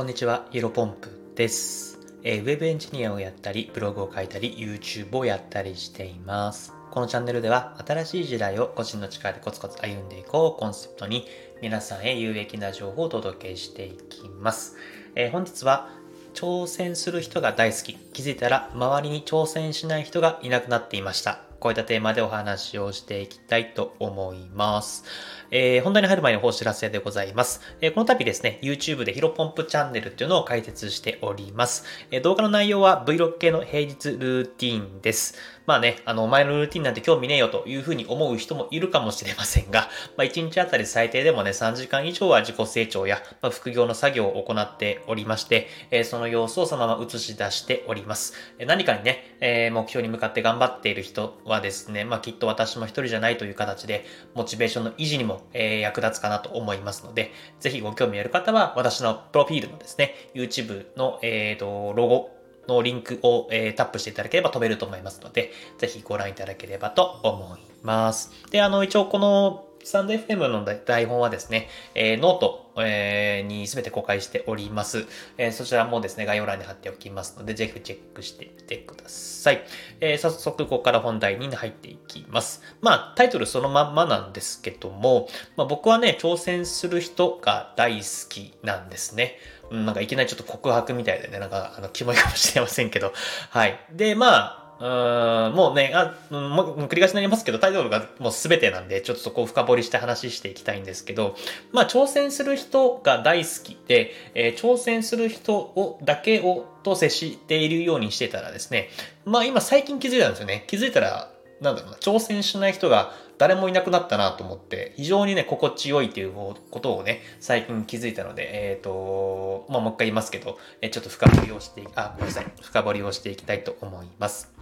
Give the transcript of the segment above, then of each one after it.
こんにちは、ゆろポンプです、えー、ウェブエンジニアをやったり、ブログを書いたり、YouTube をやったりしています。このチャンネルでは、新しい時代を個人の力でコツコツ歩んでいこうコンセプトに、皆さんへ有益な情報をお届けしていきます。えー、本日は、挑戦する人が大好き。気づいたら、周りに挑戦しない人がいなくなっていました。こういったテーマでお話をしていきたいと思います。えー、本題に入る前にお知らせでございます。えー、この度ですね、YouTube でヒロポンプチャンネルっていうのを開設しております。えー、動画の内容は Vlog 系の平日ルーティンです。まあね、あの、前のルーティンなんて興味ねえよというふうに思う人もいるかもしれませんが、まあ1日あたり最低でもね、3時間以上は自己成長や、まあ、副業の作業を行っておりまして、えー、その様子をそのまま映し出しております。え何かにね、えー、目標に向かって頑張っている人はですね、まあきっと私も一人じゃないという形で、モチベーションの維持にも、えー、役立つかなと思いますので、ぜひご興味ある方は、私のプロフィールのですね、YouTube の、え、ー、と、ロゴ、のリンクを、えー、タップしていただければ飛べると思いますので、ぜひご覧いただければと思います。で、あの、一応このスタンド FM の台本はですね、えー、 note、えー、にすべて公開しております、えー。そちらもですね、概要欄に貼っておきますので、ぜひチェックしてみてください。えー、早速、ここから本題に入っていきます。まあ、タイトルそのまんまなんですけども、まあ、僕はね、挑戦する人が大好きなんですね。なんかいきなりちょっと告白みたいでね、なんか、あの、キモいかもしれませんけど。はい。で、まあ、うん、もうね、あ、もう繰り返しになりますけど、タイトルがもう全てなんで、ちょっとそこを深掘りして話していきたいんですけど、まあ、挑戦する人が大好きで、えー、挑戦する人を、だけを、と接しているようにしてたらですね、まあ今最近気づいたんですよね。気づいたら、なんだろうな、挑戦しない人が誰もいなくなったなと思って、非常にね、心地よいっていうことをね、最近気づいたので、えっ、ー、と、まあ、もう一回言いますけど、えちょっと深掘りをして、あ、ごめんなさい、深掘りをしていきたいと思います。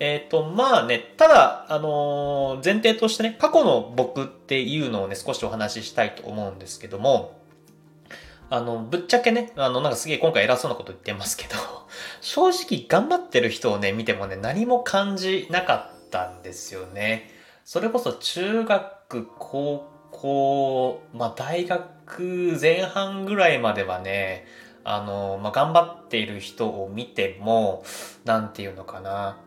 えっ、ー、と、まあね、ただ、あの、前提としてね、過去の僕っていうのをね、少しお話ししたいと思うんですけども、あの、ぶっちゃけね、あの、なんかすげえ今回偉そうなこと言ってますけど、正直頑張ってる人をね、見てもね、何も感じなかったんですよね。それこそ中学、高校、まあ大学前半ぐらいまではね、あの、まあ頑張っている人を見ても、なんていうのかな、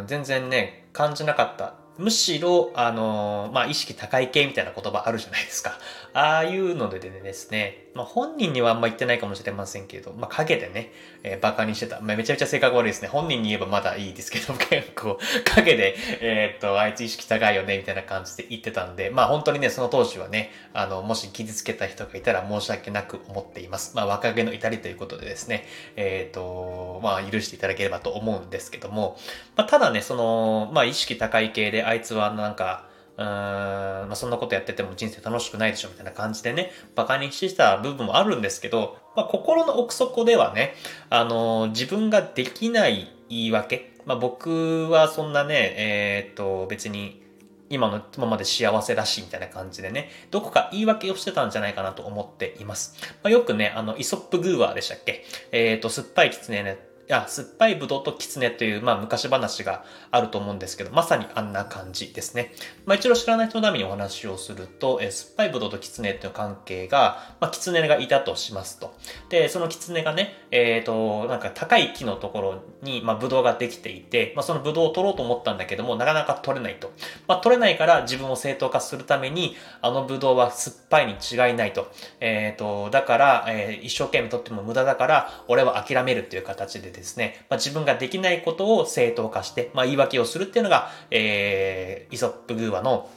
うん、全然ね、感じなかったむしろ、あの、まあ、意識高い系みたいな言葉あるじゃないですか。ああいうのでですね、まあ、本人にはあんま言ってないかもしれませんけど、まあ、陰でね、えー、バカにしてた。まあ、めちゃめちゃ性格悪いですね。本人に言えばまだいいですけど、結構、陰で、えー、っと、あいつ意識高いよね、みたいな感じで言ってたんで、まあ、本当にね、その当時はね、あの、もし傷つけた人がいたら申し訳なく思っています。まあ、若気の至りということでですね、えー、っと、まあ、許していただければと思うんですけども、まあ、ただね、その、まあ、意識高い系で、あいつはなんか、うーん、まあ、そんなことやってても人生楽しくないでしょみたいな感じでね、馬鹿にしてた部分もあるんですけど、まあ、心の奥底ではね、あのー、自分ができない言い訳、まあ、僕はそんなね、えー、っと、別に、今のままで幸せらしみたいな感じでね、どこか言い訳をしてたんじゃないかなと思っています。まあ、よくね、あの、イソップグーワーでしたっけ？えっ、と、酸っぱい狐ね、酸っぱいぶどうと狐という、まあ、昔話があると思うんですけど、まさにあんな感じですね。まあ、一度知らない人のためにお話をすると、え酸っぱいぶどうと狐という関係が、まあ、狐がいたとしますと。で、その狐がね、えっ、ー、と、なんか高い木のところに、まあ、ぶどうができていて、まあ、そのぶどうを取ろうと思ったんだけども、なかなか取れないと。まあ、取れないから自分を正当化するために、あのぶどうは酸っぱいに違いないと。えっ、ー、と、だから、えー、一生懸命取っても無駄だから、俺は諦めるっていう形でですね、まあ、自分ができないことを正当化して、まあ、言い訳をするっていうのが、えー、イソップグーワの、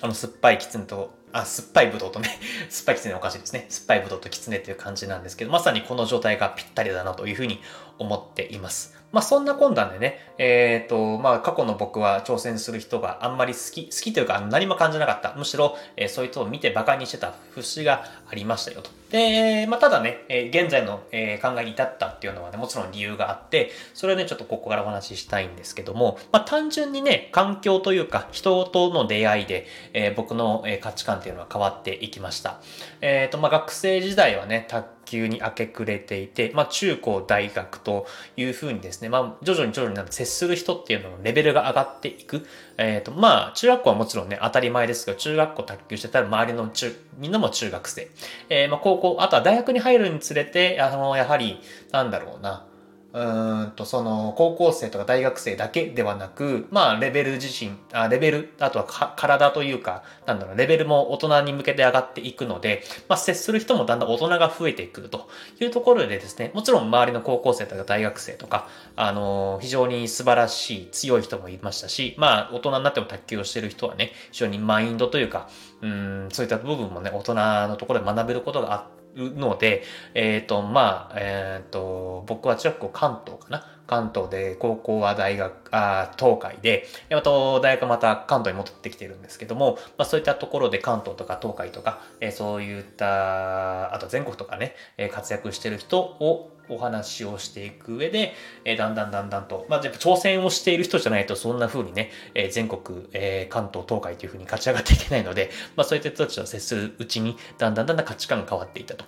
あの、酸っぱい狐と、あ、酸っぱいブドウとね、酸っぱい狐おかしいですね。酸っぱいブドウと狐っていう感じなんですけど、まさにこの状態がぴったりだなというふうに思っています。まあそんな困難でね、えっ、ー、と、まあ過去の僕は挑戦する人があんまり好き、好きというか何も感じなかった。むしろ、えー、そういう人を見て馬鹿にしてた節がありましたよと。で、まあただね、え、現在の、え、考えに至ったっていうのはね、もちろん理由があって、それをね、ちょっとここからお話ししたいんですけども、まあ単純にね、環境というか人との出会いで、え、僕の、え価値観っていうのは変わっていきました。えっ、と、まあ学生時代はね、級に明け暮れていて、まあ、中高大学というふうにですね、まあ、徐々に徐々に接する人っていうののレベルが上がっていく。えっ、ー、と、まあ、中学校はもちろんね、当たり前ですけど、中学校卓球してたら周りの中、みんなも中学生。えー、まあ、高校、あとは大学に入るにつれて、あの、やはり、なんだろうな、うんと、その、高校生とか大学生だけではなく、まあ、レベル自身、あレベル、あとは体というか、なんだろう、レベルも大人に向けて上がっていくので、まあ、接する人もだんだん大人が増えてくるというところでですね、もちろん周りの高校生とか大学生とか、あの、非常に素晴らしい、強い人もいましたし、まあ、大人になっても卓球をしてる人はね、非常にマインドというか、うん、そういった部分もね、大人のところで学べることがあって、ので、えっ、ー、と、まあ、えっ、ー、と、僕は中学校関東かな。関東で、高校は大学、あ東海で、また大学また関東に戻ってきてるんですけども、まあそういったところで関東とか東海とか、えー、そういった、あと全国とかね、えー、活躍してる人をお話をしていく上で、えー、だんだんだんだんと、まあ、やっぱ挑戦をしている人じゃないとそんな風にね、えー、全国、えー、関東、東海という風に勝ち上がっていけないので、まあ、そういった人たちと接するうちに、だんだんだんだん価値観が変わっていったと。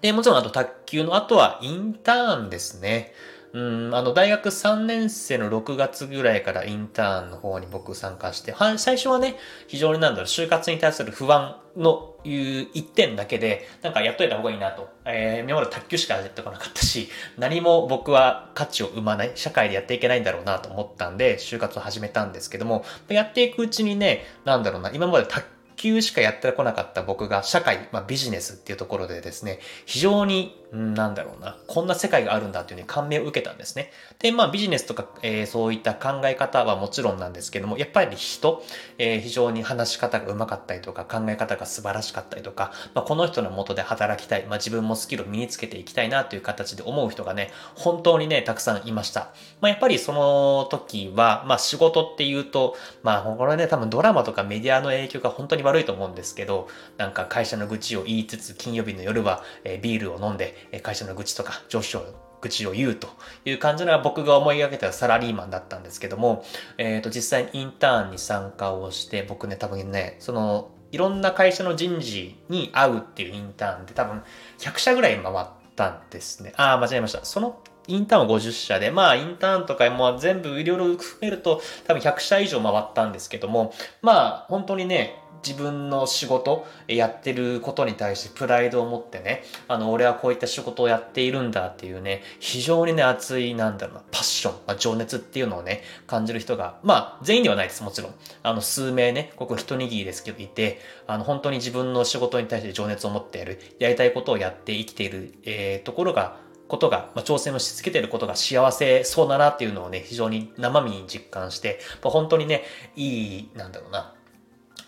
で、もちろんあと卓球の後はインターンですね。うん、あの、大学3年生の6月ぐらいからインターンの方に僕参加して、は最初はね、非常になんだろう、就活に対する不安のいう一点だけで、なんかやっといた方がいいなと。えー、今まで卓球しかやってこなかったし、何も僕は価値を生まない、社会でやっていけないんだろうなと思ったんで、就活を始めたんですけども、やっていくうちにね、なんだろうな、今まで卓球しかやってこなかった僕が社会、まあ、ビジネスっていうところでですね、非常に、なんだろうな、こんな世界があるんだっていうふうに感銘を受けたんですね。で、まあビジネスとか、えー、そういった考え方はもちろんなんですけども、やっぱり人、えー、非常に話し方が上手かったりとか、考え方が素晴らしかったりとか、まあ、この人の元で働きたい、まあ、自分もスキルを身につけていきたいなという形で思う人がね、本当にね、たくさんいました。まあ、やっぱりその時は、まあ仕事っていうと、まあこれね、多分ドラマとかメディアの影響が本当に悪いと思うんですけど、なんか会社の愚痴を言いつつ、金曜日の夜は、えビールを飲んで、会社の愚痴とか上司を愚痴を言うという感じのが僕が思い描けたサラリーマンだったんですけども、えっ、ー、と、実際にインターンに参加をして、僕ね、多分ね、その、いろんな会社の人事に会うっていうインターンで多分100社ぐらい回ったんですね。ああ、間違えました。そのインターンは50社で、まあ、インターンとかも全部いろいろ含めると多分100社以上回ったんですけども、まあ、本当にね、自分の仕事やってることに対してプライドを持ってね、あの、俺はこういった仕事をやっているんだっていうね、非常にね、熱い、なんだろうな、パッション、まあ、情熱っていうのをね、感じる人が、まあ、全員ではないです、もちろん。あの、数名ね、ここ一握りですけどいて、あの、本当に自分の仕事に対して情熱を持っている、やりたいことをやって生きている、えー、ところが、ことが、まあ、挑戦をし続けていることが幸せそうだなっていうのをね、非常に生身に実感して、まあ、本当にね、いい、なんだろうな、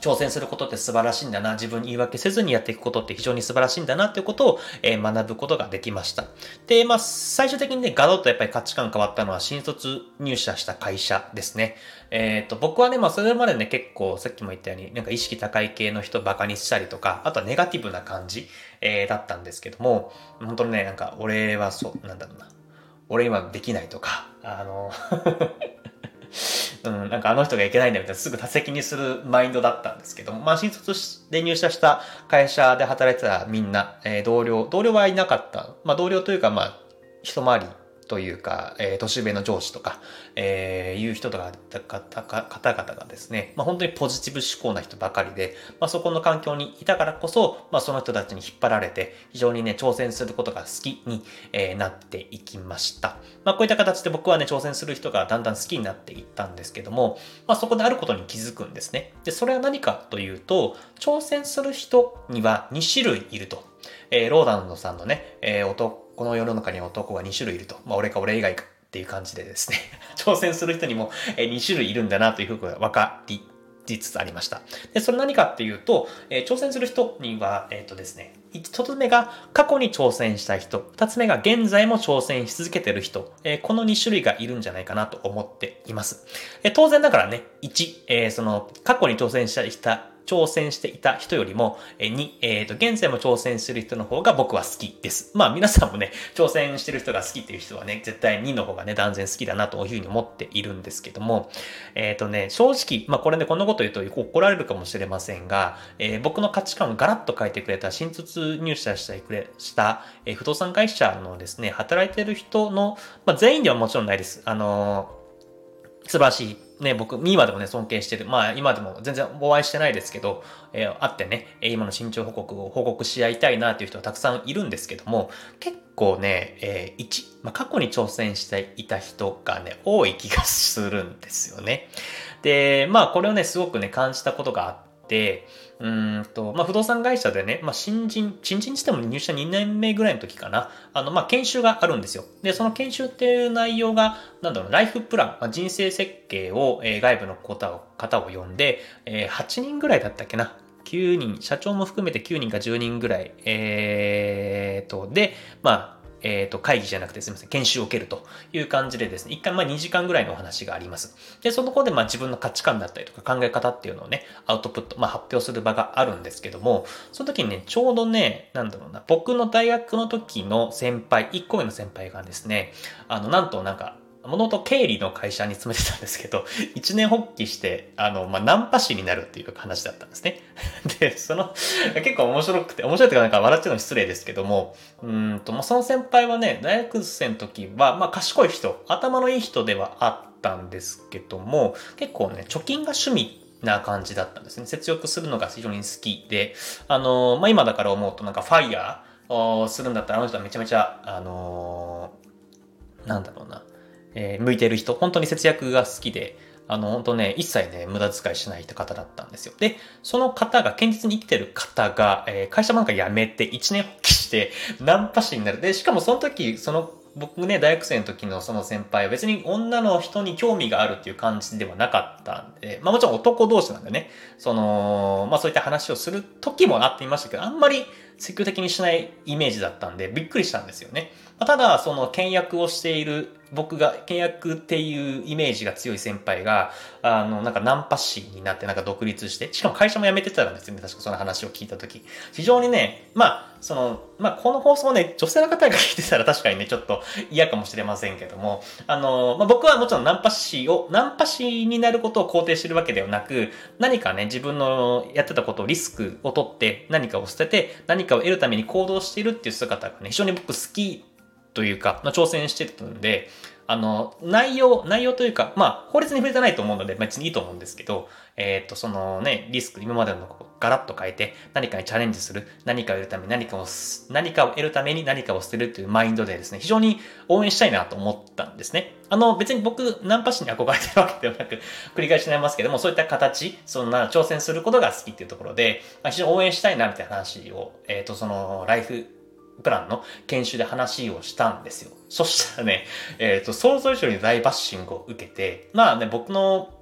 挑戦することって素晴らしいんだな、自分に言い訳せずにやっていくことって非常に素晴らしいんだなっていうことを、えー、学ぶことができました。で、まあ、最終的にね、ガロッとやっぱり価値観変わったのは新卒入社した会社ですね。えっ、と、僕はね、まあ、それまでね、結構、さっきも言ったように、なんか意識高い系の人バカにしたりとか、あとはネガティブな感じ、えー、だったんですけども、本当にね、なんか、俺はそう、なんだろうな。俺今できないとか、あの うん、なんかあの人がいけないんだみたいなすぐ多責にするマインドだったんですけども、まあ新卒で入社した会社で働いてたみんな、えー、同僚、同僚はいなかった。まあ同僚というかまあ一回りというか、えー、年上の上司とか、えー、いう人とか、方々がですね、まあ、本当にポジティブ思考な人ばかりで、まあ、そこの環境にいたからこそ、まあ、その人たちに引っ張られて、非常にね、挑戦することが好きに、えー、なっていきました。まあ、こういった形で僕はね、挑戦する人がだんだん好きになっていったんですけども、まあ、そこであることに気づくんですね。で、それは何かというと、挑戦する人には2種類いると。えー、ローダンドさんのね、えー、男この世の中に男が2種類いると。まあ、俺か俺以外かっていう感じでですね 挑戦する人にも2種類いるんだなというふうに分かりつつありました。で、それ何かっていうと、え、挑戦する人には、えっ、ー、とですね、一つ目が過去に挑戦した人、二つ目が現在も挑戦し続けてる人、えー、この2種類がいるんじゃないかなと思っています。え当然だからね、1、えその過去に挑戦した挑戦していた人よりも、2、えっ、ー、と、現在も挑戦する人の方が僕は好きです。まあ皆さんもね、挑戦してる人が好きっていう人はね、絶対2の方がね、断然好きだなというふうに思っているんですけども、えっ、ー、とね、正直、まあこれね、こんなこと言うと怒られるかもしれませんが、えー、僕の価値観をガラッと変えてくれた新卒入社してくれ、した、え不動産会社のですね、働いてる人の、まあ全員ではもちろんないです。あの素晴らしいね、僕、今でもね、尊敬してる。まあ、今でも全然お会いしてないですけど、えー、会ってね、今の身長報告を報告し合いたいなっていう人はたくさんいるんですけども、結構ね、えー、1、まあ、過去に挑戦していた人がね、多い気がするんですよね。で、まあ、これをね、すごくね、感じたことがあって、うんと、まあ、不動産会社でね、まあ、新人、新人しても入社2年目ぐらいの時かな、あの、まあ、研修があるんですよ。で、その研修っていう内容が、なんだろう、ライフプラン、まあ、人生設計を、えー、外部の方を、方を呼んで、えー、8人ぐらいだったっけな。9人、社長も含めて9人か10人ぐらい、えーと、で、まあ、えっ、ー、と、会議じゃなくてすみません、研修を受けるという感じでですね、一回まあ2時間ぐらいのお話があります。で、その方でまあ自分の価値観だったりとか考え方っていうのをね、アウトプット、まあ発表する場があるんですけども、その時にね、ちょうどね、なんだろうな、僕の大学の時の先輩、1個目の先輩がですね、あの、なんとなんか、もともと経理の会社に勤めてたんですけど、一年発起して、あの、まあ、ナンパ師になるっていう話だったんですね。で、その、結構面白くて、面白いというかなんか笑っちゃうの失礼ですけども、うんと、まあ、その先輩はね、大学生の時は、まあ、賢い人、頭のいい人ではあったんですけども、結構ね、貯金が趣味な感じだったんですね。節約するのが非常に好きで、あの、まあ、今だから思うとなんかファイヤーをするんだったらあの人はめちゃめちゃ、あのなんだろうな、えー、向いてる人、本当に節約が好きで、あの、本当ね、一切ね、無駄遣いしない方だったんですよ。で、その方が、堅実に生きてる方が、えー、会社なんか辞めて一年発起して、ナンパ師になる。で、しかもその時、その、僕ね、大学生の時のその先輩は別に女の人に興味があるっていう感じではなかったんで、まあもちろん男同士なんでね、その、まあそういった話をする時もあっていましたけど、あんまり積極的にしないイメージだったんで、びっくりしたんですよね。まあただ、その、倹約をしている、僕が、倹約っていうイメージが強い先輩が、あの、なんかナンパ師になって、なんか独立して、しかも会社も辞めてたんですよね、確かその話を聞いたとき。非常にね、まあ、その、まあ、この放送ね、女性の方が聞いてたら確かにね、ちょっと嫌かもしれませんけども、あの、まあ、僕はもちろんナンパ師を、ナンパ師になることを肯定してるわけではなく、何かね、自分のやってたことをリスクを取って、何かを捨てて、何かを得るために行動しているっていう姿がね、非常に僕好きというか、まあ、挑戦してたんで、あの、内容、内容というか、まあ、法律に触れてないと思うので、別にいいと思うんですけど、えっ、と、そのね、リスク、今までのこガラッと変えて、何かにチャレンジする、何かを得るために何かを、何かを得るために何かを捨てるというマインドでですね、非常に応援したいなと思ったんですね。あの、別に僕、ナンパ師に憧れてるわけではなく、繰り返しになりますけども、そういった形、そんな挑戦することが好きっていうところで、まあ、非常に応援したいな、みたいな話を、えっ、と、その、ライフ、プランの研修で話をしたんですよ。そしたらね、えっ、ー、と、想像以上に大バッシングを受けて、まあね、僕の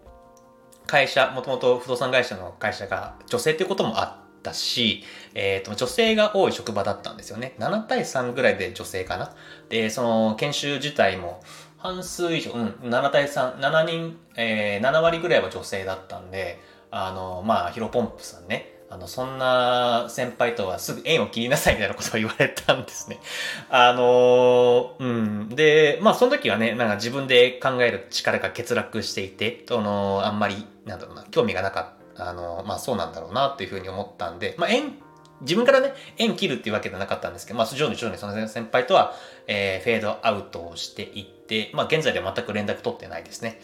会社、もともと不動産会社の会社が女性っていうこともあったし、えっ、ー、と、女性が多い職場だったんですよね。7対3ぐらいで女性かな。で、その研修自体も半数以上、うん、7対3、7人、えー、7割ぐらいは女性だったんで、あの、まあ、ヒロポンプさんね、あの、そんな先輩とはすぐ縁を切りなさいみたいなことを言われたんですね。あの、うん。で、まあその時はね、なんか自分で考える力が欠落していて、その、あんまり、なんだろうな、興味がなかった。あの、まあそうなんだろうなっていうふうに思ったんで、まあ縁、自分からね、縁切るっていうわけではなかったんですけど、まあ徐々に徐々にその先輩とは、えー、フェードアウトをしていって、まあ現在では全く連絡取ってないですね。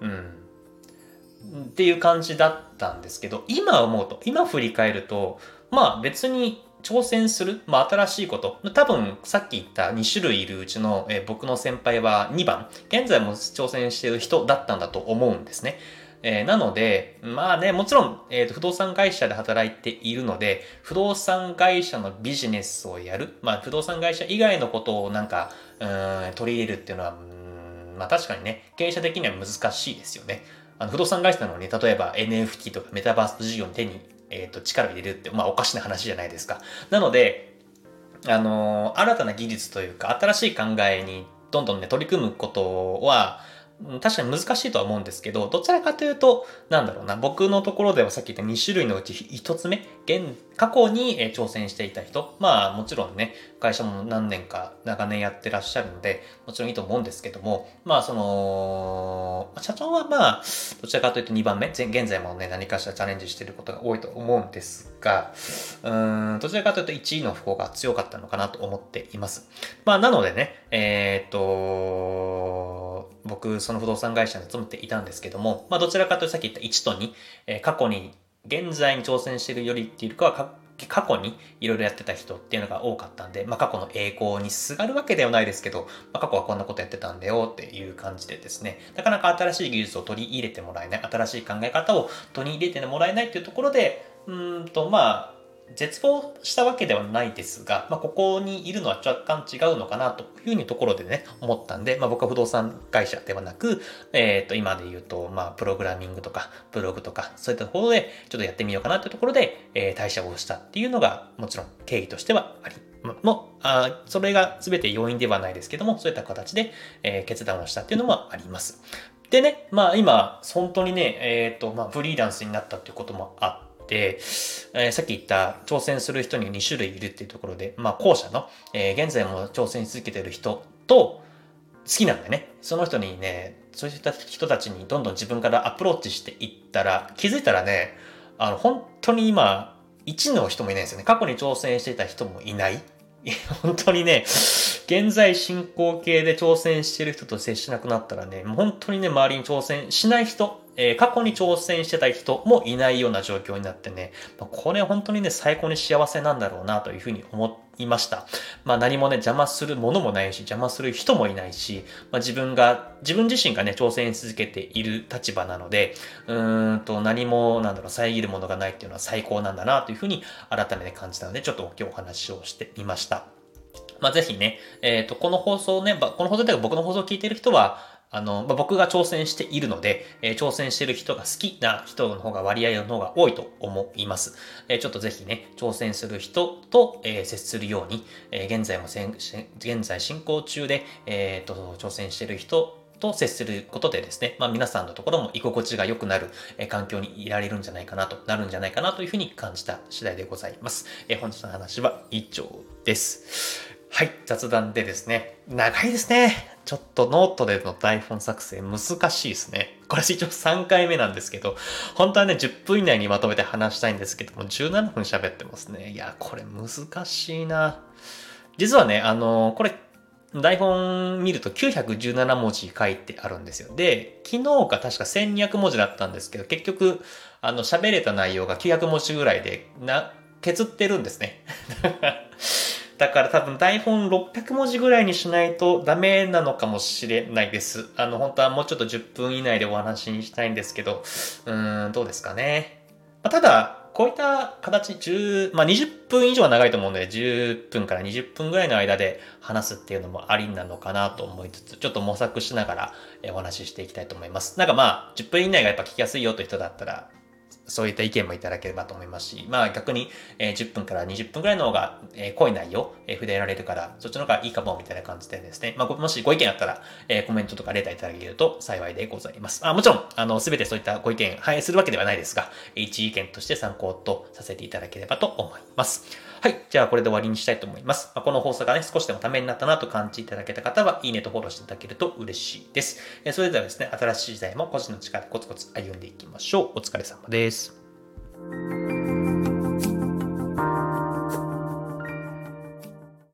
うん。っていう感じだったんですけど、今思うと、今振り返ると、まあ別に挑戦する、まあ新しいこと、多分さっき言った2種類いるうちの、えー、僕の先輩は2番、現在も挑戦している人だったんだと思うんですね。えー、なので、まあね、もちろん、えーと、不動産会社で働いているので、不動産会社のビジネスをやる、まあ不動産会社以外のことをなんか、うん取り入れるっていうのは、まあ確かにね、経営者的には難しいですよね。あの不動産会社なのに、例えば NFT とかメタバース事業に手に、え、ー、と、力を入れるって、まあおかしな話じゃないですか。なので、あのー、新たな技術というか、新しい考えにどんどんね、取り組むことは、確かに難しいとは思うんですけど、どちらかというと、なんだろうな、僕のところではさっき言った2種類のうち1つ目、現、過去に挑戦していた人、まあもちろんね、会社も何年か長年やってらっしゃるので、もちろんいいと思うんですけども、まあその、社長はまあ、どちらかというと2番目、現在もね、何かしらチャレンジしていることが多いと思うんですが、うん、どちらかというと1位の方が強かったのかなと思っています。まあなのでね、えー、っと、僕、その不動産会社に勤めていたんですけども、まあ、どちらかというとさっき言った1と2、えー、過去に、現在に挑戦しているよりっていうかは、過去にいろいろやってた人っていうのが多かったんで、まあ、過去の栄光にすがるわけではないですけど、まあ、過去はこんなことやってたんだよっていう感じでですね、なかなか新しい技術を取り入れてもらえない、新しい考え方を取り入れてもらえないっていうところで、うんと、まあ、絶望したわけではないですが、まあ、ここにいるのは若干違うのかなというふうにところでね、思ったんで、まあ、僕は不動産会社ではなく、えっ、ー、と、今で言うと、まあ、プログラミングとか、ブログとか、そういったところで、ちょっとやってみようかなというところで、えー、退社をしたっていうのが、もちろん経緯としてはありもあそれが全て要因ではないですけども、そういった形で、えー、決断をしたっていうのもあります。でね、まあ今、本当にね、えっ、ー、と、まあフリーランスになったっていうこともあって、、えー、さっき言った挑戦する人に2種類いるっていうところで、まあ後者の、えー、現在も挑戦し続けてる人と、好きなんだね。その人にね、そういった人たちにどんどん自分からアプローチしていったら、気づいたらね、あの、本当に今、1の人もいないんですよね。過去に挑戦していた人もいない。本当にね、現在進行形で挑戦してる人と接しなくなったらね、本当にね、周りに挑戦しない人、えー、過去に挑戦してた人もいないような状況になってね、これ本当にね、最高に幸せなんだろうなというふうに思いました。まあ何もね、邪魔するものもないし、邪魔する人もいないし、まあ自分が、自分自身がね、挑戦し続けている立場なので、うーんと何も、なんだろう、遮るものがないっていうのは最高なんだなというふうに改めて感じたので、ちょっと今日お話をしてみました。まあ、ぜひね、えっ、ー、と、この放送ね、この放送で僕の放送を聞いている人は、あの、まあ、僕が挑戦しているので、えー、挑戦してる人が好きな人の方が割合の方が多いと思います。えー、ちょっとぜひね、挑戦する人と、えー、接するように、え現在も現在進行中で、えっと、挑戦してる人と接することでですね、まあ、皆さんのところも居心地が良くなる、え環境にいられるんじゃないかなと、なるんじゃないかなというふうに感じた次第でございます。え本日の話は以上です。はい、雑談でですね。長いですね。ちょっとノートでの台本作成難しいですね。これ一応3回目なんですけど、本当はね、10分以内にまとめて話したいんですけども、17分喋ってますね。いや、これ難しいな。実はね、あの、これ、台本見ると917文字書いてあるんですよ。で、昨日が確か1200文字だったんですけど、結局、あの、喋れた内容が900文字ぐらいで、な、削ってるんですね。だから多分台本600文字ぐらいにしないとダメなのかもしれないです。あの、本当はもうちょっと10分以内でお話にしたいんですけど、うーん、どうですかね。まあ、ただ、こういった形、10、まあ、20分以上は長いと思うので、10分から20分ぐらいの間で話すっていうのもありなのかなと思いつつ、ちょっと模索しながらお話ししていきたいと思います。なんかまあ、10分以内がやっぱ聞きやすいよという人だったら、そういった意見もいただければと思いますし、まあ逆に、えー、10分から20分くらいの方が、えー、濃い内容、えー、触れられるから、そっちの方がいいかもみたいな感じでですね、まあもしご意見あったら、えー、コメントとかレターいただけると幸いでございます。あもちろん、あの、すべてそういったご意見反映するわけではないですが、一意見として参考とさせていただければと思います。はい。じゃあこれで終わりにしたいと思います。まあ、この放送がね、少しでもためになったなと感じていただけた方は、いいねとフォローしていただけると嬉しいです。えそれではですね、新しい時代も個人の力でコツコツ歩んでいきましょう。お疲れ様です。